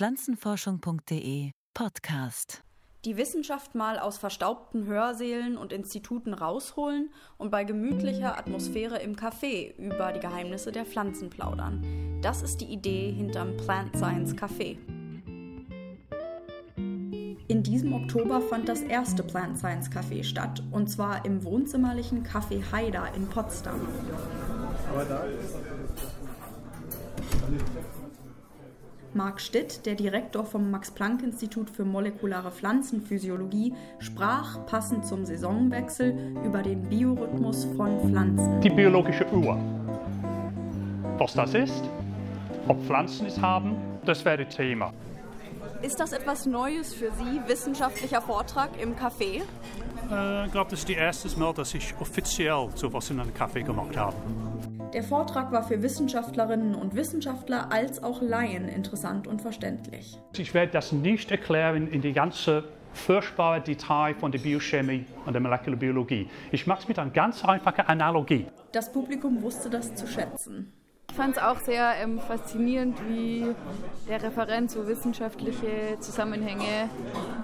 Pflanzenforschung.de Podcast. Die Wissenschaft mal aus verstaubten Hörsälen und Instituten rausholen und bei gemütlicher Atmosphäre im Café über die Geheimnisse der Pflanzen plaudern. Das ist die Idee hinterm Plant Science Café. In diesem Oktober fand das erste Plant Science Café statt, und zwar im wohnzimmerlichen Café Haida in Potsdam. Marc Stitt, der Direktor vom Max-Planck-Institut für molekulare Pflanzenphysiologie, sprach passend zum Saisonwechsel über den Biorhythmus von Pflanzen. Die biologische Uhr. Was das ist, ob Pflanzen es haben, das wäre Thema. Ist das etwas Neues für Sie, wissenschaftlicher Vortrag im Café? Äh, ich glaube, das ist das erste Mal, dass ich offiziell sowas in einem Café gemacht habe. Der Vortrag war für Wissenschaftlerinnen und Wissenschaftler als auch Laien interessant und verständlich. Ich werde das nicht erklären in die ganze furchtbare Detail von der Biochemie und der Molekularbiologie. Ich mache es mit einer ganz einfachen Analogie. Das Publikum wusste das zu schätzen. Ich fand es auch sehr ähm, faszinierend, wie der Referent so wissenschaftliche Zusammenhänge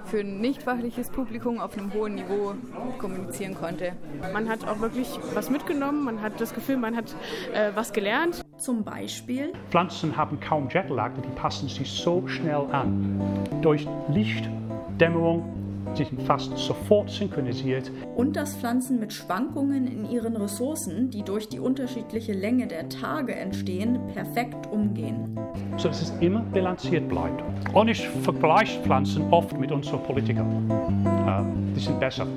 für ein nicht fachliches Publikum auf einem hohen Niveau kommunizieren konnte. Man hat auch wirklich was mitgenommen, man hat das Gefühl, man hat äh, was gelernt. Zum Beispiel? Pflanzen haben kaum Jetlag, die passen sich so schnell an. Durch Licht, Dämmerung, sich fast sofort synchronisiert. Und dass Pflanzen mit Schwankungen in ihren Ressourcen, die durch die unterschiedliche Länge der Tage entstehen, perfekt umgehen. So dass es immer bilanziert bleibt. Und ich vergleiche Pflanzen oft mit unseren Politikern. Die sind besser.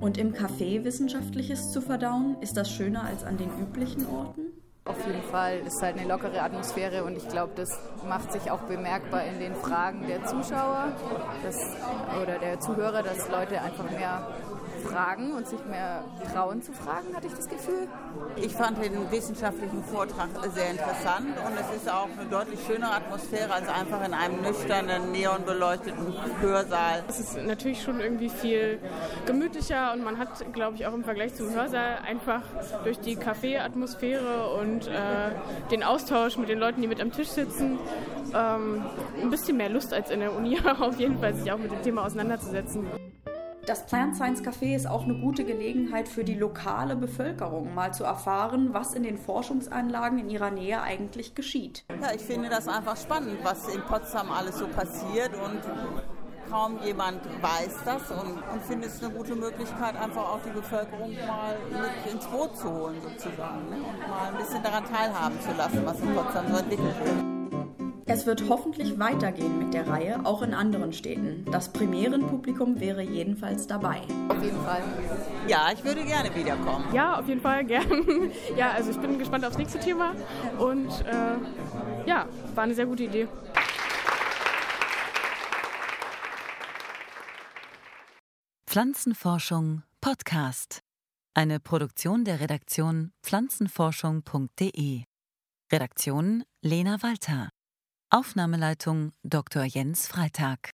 Und im Café Wissenschaftliches zu verdauen, ist das schöner als an den üblichen Orten? Auf jeden Fall ist halt eine lockere Atmosphäre und ich glaube, das macht sich auch bemerkbar in den Fragen der Zuschauer dass, oder der Zuhörer, dass Leute einfach mehr fragen und sich mehr trauen zu fragen, hatte ich das Gefühl. Ich fand den wissenschaftlichen Vortrag sehr interessant und es ist auch eine deutlich schönere Atmosphäre als einfach in einem nüchternen, neonbeleuchteten Hörsaal. Es ist natürlich schon irgendwie viel gemütlicher und man hat, glaube ich, auch im Vergleich zum Hörsaal einfach durch die Kaffeeatmosphäre und äh, den Austausch mit den Leuten, die mit am Tisch sitzen, ähm, ein bisschen mehr Lust als in der Uni auf jeden Fall, sich auch mit dem Thema auseinanderzusetzen. Das Plant Science Café ist auch eine gute Gelegenheit für die lokale Bevölkerung, mal zu erfahren, was in den Forschungsanlagen in ihrer Nähe eigentlich geschieht. Ja, ich finde das einfach spannend, was in Potsdam alles so passiert und kaum jemand weiß das und, und finde es eine gute Möglichkeit, einfach auch die Bevölkerung mal mit ins Boot zu holen sozusagen ne? und mal ein bisschen daran teilhaben zu lassen, was in Potsdam so entwickelt wird. Es wird hoffentlich weitergehen mit der Reihe, auch in anderen Städten. Das Premierenpublikum wäre jedenfalls dabei. Auf jeden Fall. Ja, ich würde gerne wiederkommen. Ja, auf jeden Fall gern. Ja, also ich bin gespannt aufs nächste Thema und äh, ja, war eine sehr gute Idee. Pflanzenforschung Podcast. Eine Produktion der Redaktion pflanzenforschung.de. Redaktion Lena Walter. Aufnahmeleitung Dr. Jens Freitag